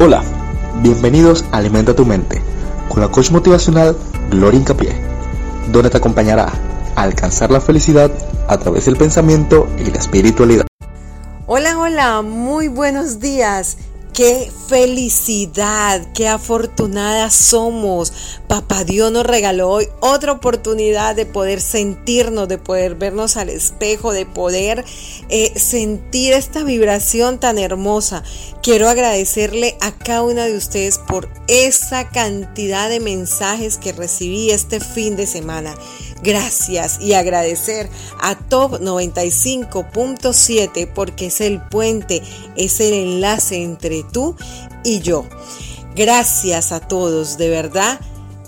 Hola, bienvenidos a Alimenta tu mente con la coach motivacional Gloria Incapié, donde te acompañará a alcanzar la felicidad a través del pensamiento y la espiritualidad. Hola, hola, muy buenos días. Qué felicidad, qué afortunadas somos. Papá Dios nos regaló hoy otra oportunidad de poder sentirnos, de poder vernos al espejo, de poder eh, sentir esta vibración tan hermosa. Quiero agradecerle a cada una de ustedes por esa cantidad de mensajes que recibí este fin de semana gracias y agradecer a Top 95.7 porque es el puente, es el enlace entre tú y yo. Gracias a todos, de verdad.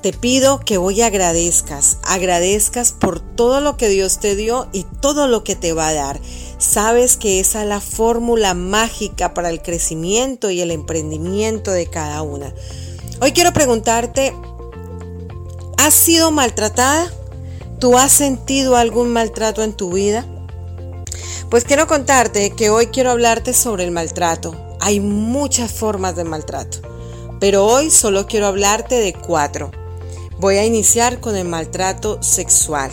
Te pido que hoy agradezcas, agradezcas por todo lo que Dios te dio y todo lo que te va a dar. Sabes que esa es la fórmula mágica para el crecimiento y el emprendimiento de cada una. Hoy quiero preguntarte, ¿has sido maltratada? ¿Tú has sentido algún maltrato en tu vida? Pues quiero contarte que hoy quiero hablarte sobre el maltrato. Hay muchas formas de maltrato, pero hoy solo quiero hablarte de cuatro. Voy a iniciar con el maltrato sexual.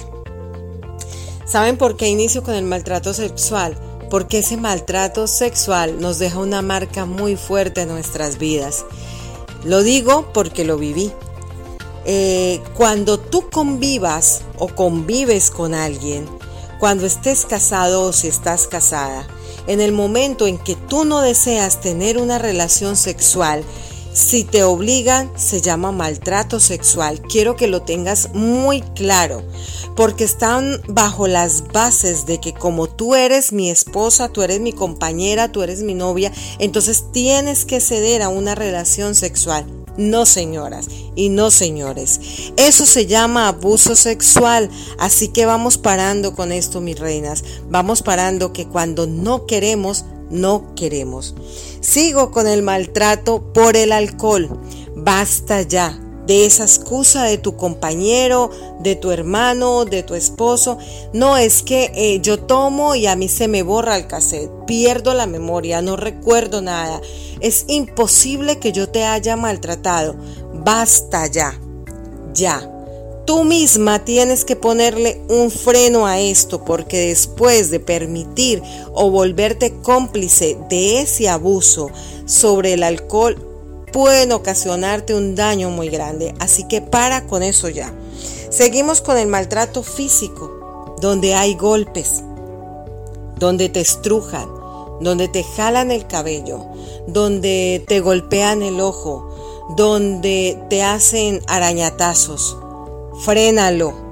¿Saben por qué inicio con el maltrato sexual? Porque ese maltrato sexual nos deja una marca muy fuerte en nuestras vidas. Lo digo porque lo viví. Eh, cuando tú convivas o convives con alguien, cuando estés casado o si estás casada, en el momento en que tú no deseas tener una relación sexual, si te obligan, se llama maltrato sexual. Quiero que lo tengas muy claro, porque están bajo las bases de que como tú eres mi esposa, tú eres mi compañera, tú eres mi novia, entonces tienes que ceder a una relación sexual. No señoras y no señores. Eso se llama abuso sexual. Así que vamos parando con esto, mis reinas. Vamos parando que cuando no queremos, no queremos. Sigo con el maltrato por el alcohol. Basta ya de esa excusa de tu compañero, de tu hermano, de tu esposo. No es que eh, yo tomo y a mí se me borra el cassette, pierdo la memoria, no recuerdo nada. Es imposible que yo te haya maltratado. Basta ya, ya. Tú misma tienes que ponerle un freno a esto porque después de permitir o volverte cómplice de ese abuso sobre el alcohol, pueden ocasionarte un daño muy grande. Así que para con eso ya. Seguimos con el maltrato físico, donde hay golpes, donde te estrujan, donde te jalan el cabello, donde te golpean el ojo, donde te hacen arañatazos. Frénalo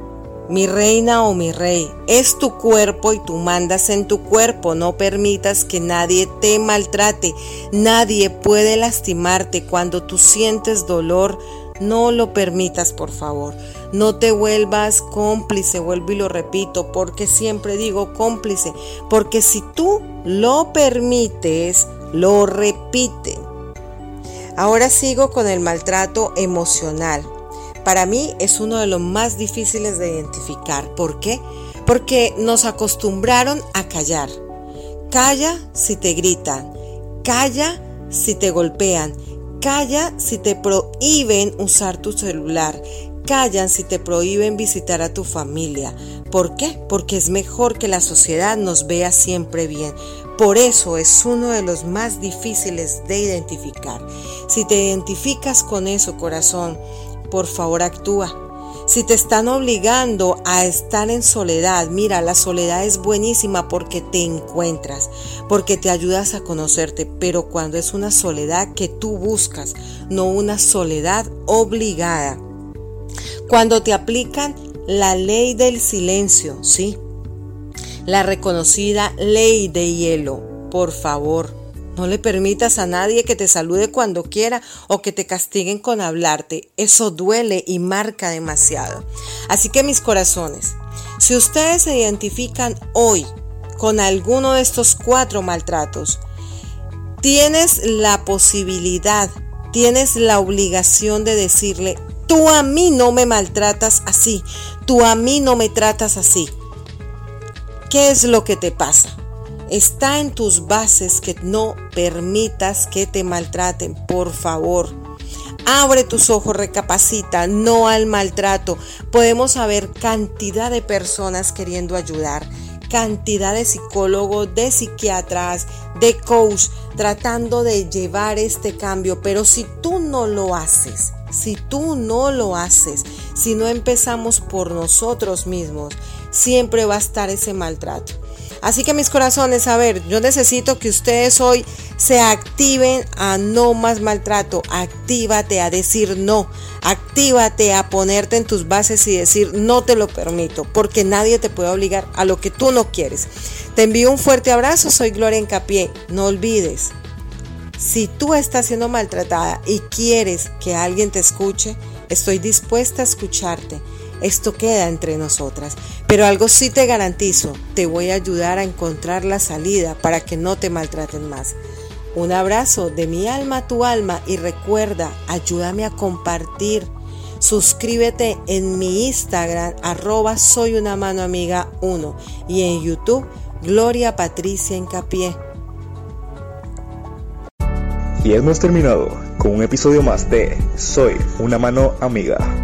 mi reina o mi rey, es tu cuerpo y tú mandas en tu cuerpo. No permitas que nadie te maltrate. Nadie puede lastimarte cuando tú sientes dolor. No lo permitas, por favor. No te vuelvas cómplice, vuelvo y lo repito, porque siempre digo cómplice, porque si tú lo permites, lo repiten. Ahora sigo con el maltrato emocional para mí es uno de los más difíciles de identificar. ¿Por qué? Porque nos acostumbraron a callar. Calla si te gritan, calla si te golpean, calla si te prohíben usar tu celular, callan si te prohíben visitar a tu familia. ¿Por qué? Porque es mejor que la sociedad nos vea siempre bien. Por eso es uno de los más difíciles de identificar. Si te identificas con eso, corazón, por favor actúa. Si te están obligando a estar en soledad, mira, la soledad es buenísima porque te encuentras, porque te ayudas a conocerte, pero cuando es una soledad que tú buscas, no una soledad obligada. Cuando te aplican la ley del silencio, ¿sí? La reconocida ley de hielo, por favor, no le permitas a nadie que te salude cuando quiera o que te castiguen con hablarte. Eso duele y marca demasiado. Así que mis corazones, si ustedes se identifican hoy con alguno de estos cuatro maltratos, tienes la posibilidad, tienes la obligación de decirle, tú a mí no me maltratas así, tú a mí no me tratas así. ¿Qué es lo que te pasa? Está en tus bases que no permitas que te maltraten, por favor. Abre tus ojos, recapacita, no al maltrato. Podemos haber cantidad de personas queriendo ayudar, cantidad de psicólogos, de psiquiatras, de coach, tratando de llevar este cambio. Pero si tú no lo haces, si tú no lo haces, si no empezamos por nosotros mismos, siempre va a estar ese maltrato. Así que mis corazones, a ver, yo necesito que ustedes hoy se activen a no más maltrato. Actívate a decir no. Actívate a ponerte en tus bases y decir no te lo permito, porque nadie te puede obligar a lo que tú no quieres. Te envío un fuerte abrazo, soy Gloria Encapié. No olvides, si tú estás siendo maltratada y quieres que alguien te escuche, estoy dispuesta a escucharte esto queda entre nosotras. Pero algo sí te garantizo, te voy a ayudar a encontrar la salida para que no te maltraten más. Un abrazo de mi alma a tu alma y recuerda, ayúdame a compartir. Suscríbete en mi Instagram, arroba soy una mano amiga 1 y en YouTube, Gloria Patricia Encapié. Y hemos terminado con un episodio más de Soy una mano amiga.